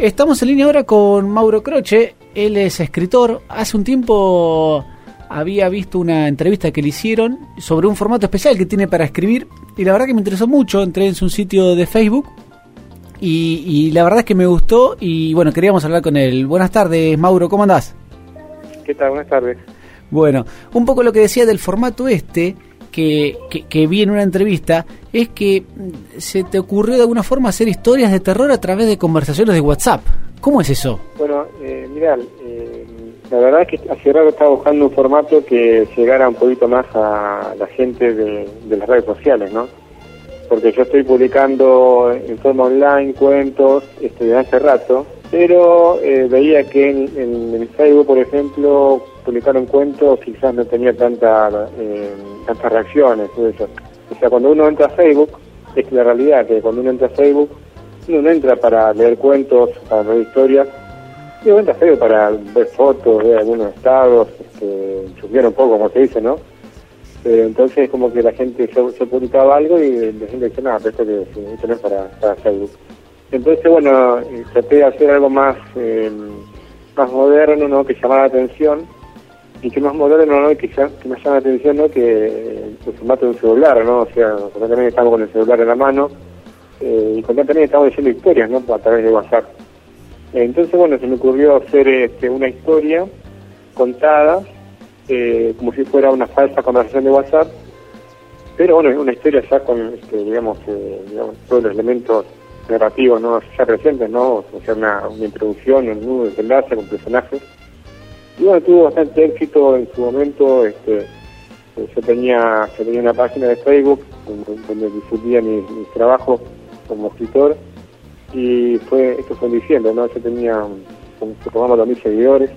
Estamos en línea ahora con Mauro Croce, él es escritor. Hace un tiempo había visto una entrevista que le hicieron sobre un formato especial que tiene para escribir y la verdad que me interesó mucho. Entré en su sitio de Facebook y, la verdad es que me gustó y bueno, queríamos hablar con él. Buenas tardes, Mauro, ¿cómo andás? ¿Qué tal? Buenas tardes. Bueno, un poco lo que decía del formato este que, que, vi en una entrevista es que se te ocurrió de alguna forma hacer historias de terror a través de conversaciones de WhatsApp. ¿Cómo es eso? Bueno, eh, mirá, eh, la verdad es que hace rato estaba buscando un formato que llegara un poquito más a la gente de, las redes sociales, ¿no? Porque yo estoy publicando en forma online cuentos este, de hace rato, pero eh, veía que en, en, Facebook, por ejemplo, publicaron cuentos quizás no tenía tanta eh, tantas reacciones, todo eso. O sea, cuando uno entra a Facebook, es la realidad que cuando uno entra a Facebook, uno no entra para leer cuentos, para ver historias, uno entra a Facebook para ver fotos, ver algunos estados, este, un poco, como se dice, ¿no? Eh, entonces como que la gente se, publicaba algo y la gente dice, nada, pero esto, que, esto no es para, para, Facebook. Entonces, bueno, eh, traté de hacer algo más, eh, más moderno, ¿no? Que llamara la atención y que más moderno, ¿no? Que, que me llama la atención, ¿no? Que el formato de un celular, ¿no? O sea, también estamos con el celular en la mano eh, y también estamos diciendo historias, ¿no? A través de WhatsApp. Entonces, bueno, se me ocurrió hacer este, una historia contada eh, como si fuera una falsa conversación de WhatsApp, pero bueno, una historia ya con, este, digamos, eh, digamos, todos los elementos narrativos, ¿no? Ya presentes, ¿no? O sea, una, una introducción, un nudo, desenlace con personajes y bueno, tuvo bastante éxito en su momento. Este, eh, yo tenía yo tenía una página de Facebook donde, difundía mis, trabajos como escritor y fue esto fue en diciembre, ¿no? Yo tenía como dos mil seguidores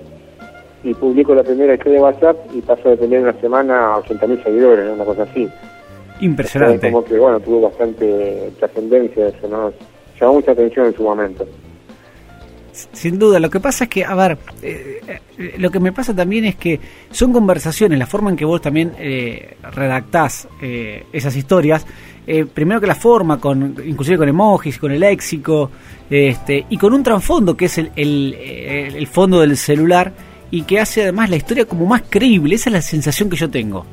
y publico la primera historia de WhatsApp y paso de tener una semana a 80.000 seguidores, una cosa así. Impresionante. como que, bueno, tuvo bastante trascendencia eso, ¿no? Llamó mucha atención en su momento. Sin duda, lo que pasa es que, a ver, eh, eh, lo que me pasa también es que son conversaciones, la forma en que vos también eh, redactás eh, esas historias, primero que la forma, con inclusive con emojis, con el léxico, este, y con un trasfondo que es el, el, fondo del celular y que hace además la historia como más creíble, esa es la sensación que yo tengo.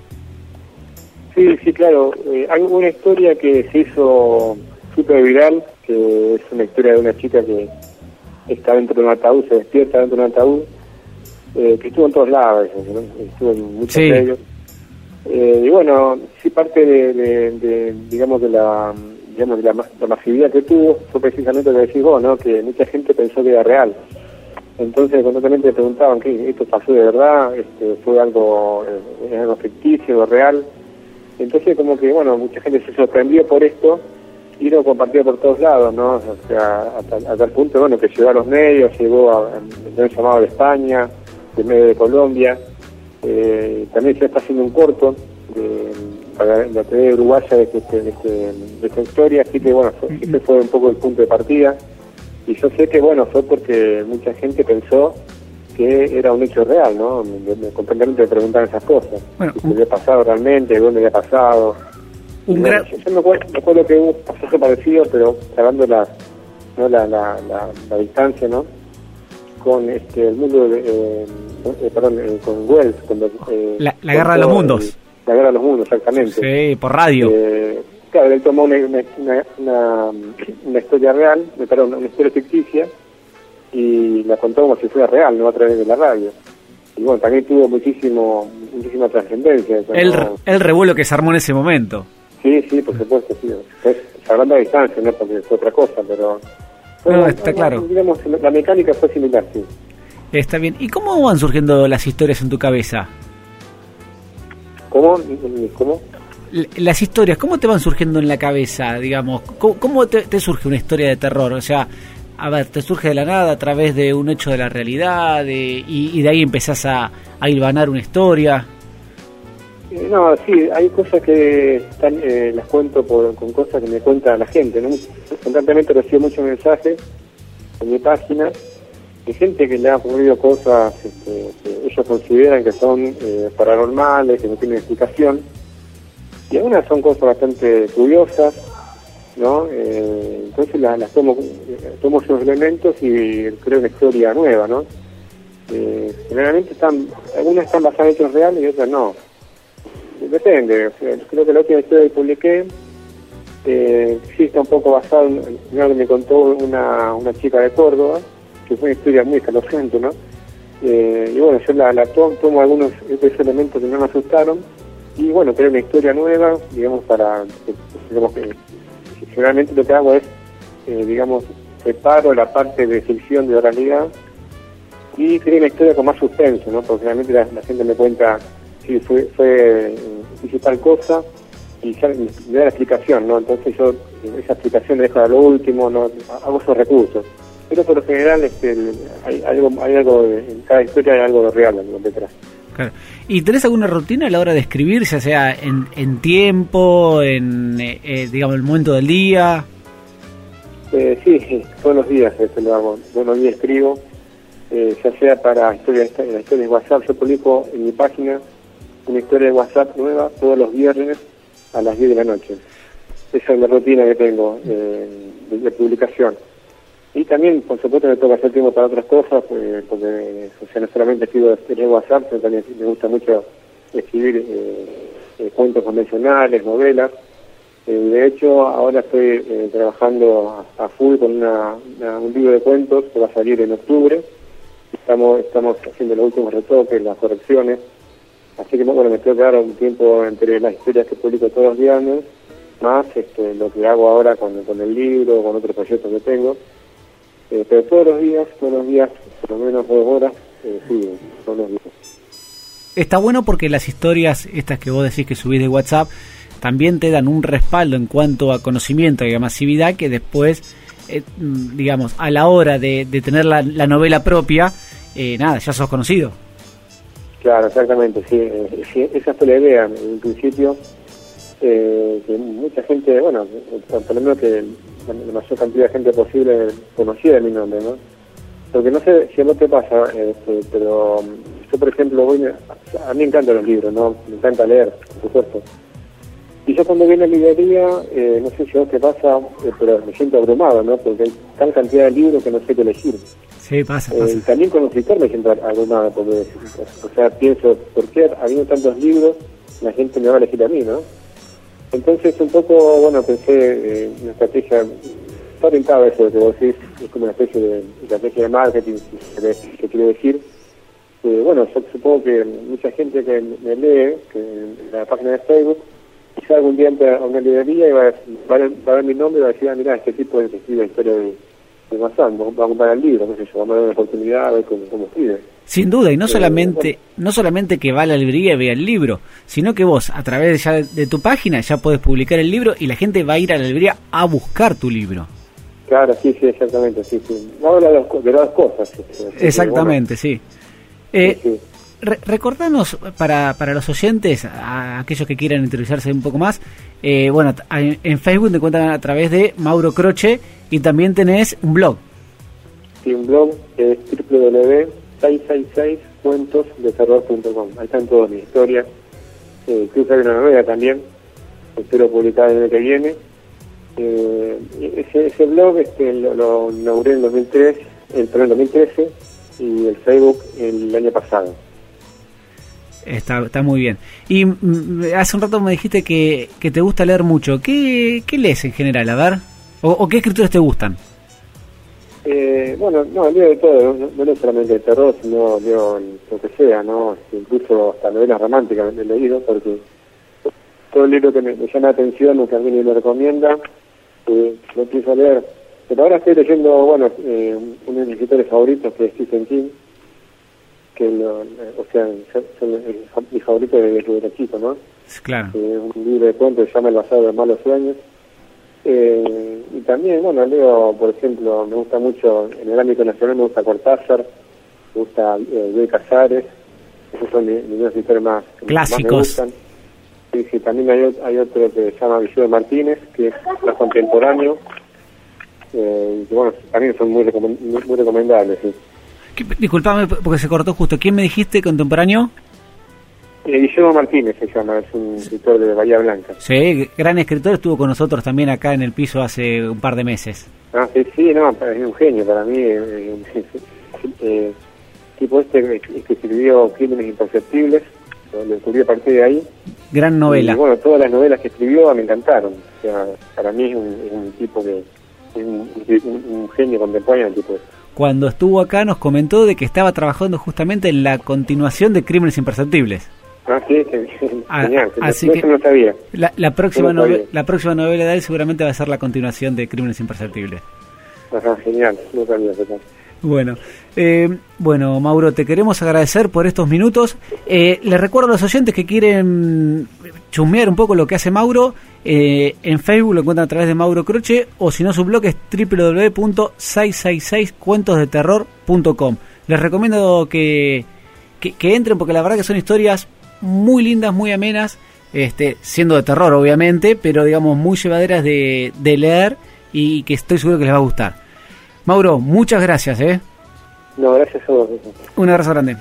Sí, sí, claro, hay una historia que se hizo súper viral, que es una historia de una chica que está dentro de un ataúd, se despierta dentro de un ataúd, eh, que estuvo en todos lados, estuvo en muchos medios. Eh, y bueno, sí parte de, digamos, de la digamos de la, masividad que tuvo fue precisamente lo que decís vos, ¿no? Que mucha gente pensó que era real. Entonces, constantemente le preguntaban, ¿qué? ¿Esto pasó de verdad? Este, ¿Fue algo, eh, algo ficticio real? Entonces, como que, bueno, mucha gente se sorprendió por esto y lo compartió por todos lados, ¿no? O sea, hasta, tal punto, bueno, que llegó a los medios, llegó a, un llamado de España, de medio de Colombia, eh, también se está haciendo un corto de, para la TV uruguaya de, este, de, este, de, esta historia, así que bueno, fue, este fue un poco el punto de partida, y yo sé que bueno, fue porque mucha gente pensó que era un hecho real, ¿no? Me, me, me esas cosas, bueno, si había pasado realmente, dónde había pasado, un gran... Yo me acuerdo, que hubo un pasaje parecido, pero hablando la, ¿no? la, la, la, distancia, ¿no? Con este, el mundo, de, eh, eh perdón, eh, con Wells. Cuando, la, la Guerra de los Mundos. La Guerra de los Mundos, exactamente. Sí, por radio. Claro, él tomó una, una, una, una historia real, perdón, una historia ficticia, y la contó como si fuera real, no a través de la radio y bueno, también tuvo muchísimo muchísima trascendencia. El, el revuelo que se armó en ese momento. Sí, sí, por supuesto, sí. Es, hablando a distancia, ¿no? Porque es otra cosa, pero... no, está claro. Digamos, la mecánica fue similar, sí. Está bien. ¿Y cómo van surgiendo las historias en tu cabeza? ¿Cómo? ¿Cómo? Las historias, ¿cómo te van surgiendo en la cabeza, digamos? ¿Cómo, te, surge una historia de terror? O sea, a ver, te surge de la nada a través de un hecho de la realidad y, de ahí empezás a, a hilvanar una historia. Eh, no, sí, hay cosas que están, eh, las cuento por, con cosas que me cuenta la gente. ¿no? Constantemente recibo muchos mensajes en mi página de gente que le ha ocurrido cosas este, que ellos consideran que son eh, paranormales, que no tienen explicación. Y algunas son cosas bastante curiosas ¿no? Eh, entonces las, tomo, tomo esos elementos y creo una historia nueva, ¿no? Eh, generalmente están, algunas están basadas en hechos reales y otras no. Depende, creo que la última historia que publiqué eh, sí está un poco basada en algo que me contó una, una chica de Córdoba, que fue una historia muy escalofriante, ¿no? Eh, y bueno, yo la, tomo, algunos de esos elementos que no me asustaron y bueno, creo una historia nueva, digamos, para, digamos que generalmente lo que hago es, eh, digamos, separo la parte de ficción de realidad y creo una historia con más suspenso, ¿no? Porque realmente la, gente me cuenta, si fue, fue hice tal cosa y ya me da la explicación, ¿no? Entonces yo esa explicación la dejo a lo último, ¿no? Hago esos recursos pero por lo general este, hay algo, hay algo en cada historia hay algo real detrás. Claro. ¿Y tenés alguna rutina a la hora de escribir, ya sea en, en tiempo, en eh, eh, digamos el momento del día? Eh, sí, todos los días este, lo hago. Todos los días escribo, eh, ya sea para historias, la historia de WhatsApp. Yo publico en mi página una historia de WhatsApp nueva todos los viernes a las 10 de la noche. Esa es la rutina que tengo de publicación. Y también, por supuesto, me toca hacer tiempo para otras cosas, pues, porque o sea, no solamente escribo en WhatsApp, sino también me gusta mucho escribir eh, eh, cuentos convencionales, novelas. Eh, de hecho, ahora estoy trabajando a, full con una, un libro de cuentos que va a salir en octubre. Estamos estamos haciendo los últimos retoques, las correcciones. Así que bueno, me tengo que dar un tiempo entre las historias que publico todos los días, más este, lo que hago ahora con, con el libro, con otros proyectos que tengo. Eh, pero todos los días, todos los días, por lo menos dos horas, eh, sí, todos los días. Está bueno porque las historias, estas que vos decís que subís de WhatsApp, también te dan un respaldo en cuanto a conocimiento y a masividad que después, eh, mm, digamos, a la hora de, tener la, novela propia, eh, nada, ya sos conocido. Claro, exactamente, sí, sí, esa fue la idea en principio, que mucha gente, bueno, por lo menos que la mayor cantidad de gente posible conocida mi nombre, ¿no? Porque no sé si a vos te pasa, este, pero yo, por ejemplo, voy a, mí me encantan los libros, ¿no? Me encanta leer, por supuesto. Y yo cuando voy a la librería, eh, no sé si a vos te pasa, eh, pero me siento abrumado, ¿no? Porque hay tal cantidad de libros que no sé qué elegir. Sí, pasa, pasa. Eh, también como escritor me siento abrumado, porque, o sea, pienso, ¿por qué habiendo tantos libros la gente me va a elegir a mí, no? Entonces, un poco, bueno, pensé eh, una estrategia, está orientada a eso que vos decís, es como una especie de estrategia de marketing, que quiere decir. Eh, bueno, yo supongo que mucha gente que me lee, que en la página de Facebook, quizá algún día entra a una librería y va a, va a, ver mi nombre y va a decir, ah, mira, este tipo es escribe historia de, vamos a comprar el libro, no sé yo, vamos a dar una oportunidad a ver cómo, cómo escribe. Sin duda, y no solamente, no solamente que va a la librería y vea el libro, sino que vos, a través ya de tu página, ya puedes publicar el libro y la gente va a ir a la librería a buscar tu libro. Claro, sí, sí, exactamente, sí, sí. Habla de, de las cosas. Exactamente, sí. Eh, recordanos para, para los oyentes, a aquellos que quieran interesarse un poco más, eh, bueno, en Facebook te encuentran a través de Mauro Croce y también tenés un blog. Sí, un blog que es www 666 cuentos de terror.com. Ahí están todas mis historias. Eh, incluso hay una novela también, espero publicar el año que viene. Eh, ese, ese, blog este, lo, lo inauguré en 2003, el, en 2013 y el Facebook el año pasado. Está, está muy bien. Y mm, hace un rato me dijiste que, que te gusta leer mucho. ¿Qué, qué lees en general? A ver. ¿O, o qué escrituras te gustan? Eh, bueno, no, leo de todo, no, no, solamente de terror, sino leo lo que sea, ¿no? Incluso hasta novelas románticas he leído, porque todo el libro que me, llama la atención, que alguien me recomienda, eh, lo empiezo a leer. Pero ahora estoy leyendo, bueno, eh, uno de mis escritores favoritos, que es Stephen King, que, lo, o sea, son mi favorito desde era chico, ¿no? Claro. Eh, un libro de cuentos que se llama El basado de malos sueños eh, y también, bueno, leo, por ejemplo, me gusta mucho, en el ámbito nacional me gusta Cortázar, me gusta eh, Casares, esos son mis, mis escritores más, Clásicos. Más me gustan. Sí, sí, también hay, hay otro que se llama Villo Martínez, que es más contemporáneo, eh, y bueno, también son muy, muy, recomendables. Sí. Disculpame porque se cortó justo, ¿quién me dijiste contemporáneo? Eh, Guillermo Martínez se llama, es un escritor de Bahía Blanca. Sí, gran escritor, estuvo con nosotros también acá en el piso hace un par de meses. Ah, sí, sí, no, es un genio para mí. Eh, eh, tipo este que escribió Crímenes Imperceptibles, lo descubrí a partir de ahí. Gran novela. Y bueno, todas las novelas que escribió me encantaron. O sea, para mí es un, tipo que es un, genio contemporáneo, el tipo Cuando estuvo acá nos comentó de que estaba trabajando justamente en la continuación de Crímenes Imperceptibles. Ah, sí, ah, genial. Así que no sabía. La, próxima novela, la próxima novela de él seguramente va a ser la continuación de Crímenes Imperceptibles. Ajá, genial, no sabía. Bueno, eh, bueno, Mauro, te queremos agradecer por estos minutos. Eh, les recuerdo a los oyentes que quieren chusmear un poco lo que hace Mauro. Eh, en Facebook lo encuentran a través de Mauro Croce o si no su blog es www.666cuentosdeterror.com. Les recomiendo que, que, entren porque la verdad que son historias muy lindas, muy amenas, este, siendo de terror obviamente, pero digamos muy llevaderas de, de leer y que estoy seguro que les va a gustar. Mauro, muchas gracias, ¿eh? No, gracias a vos. Un abrazo grande.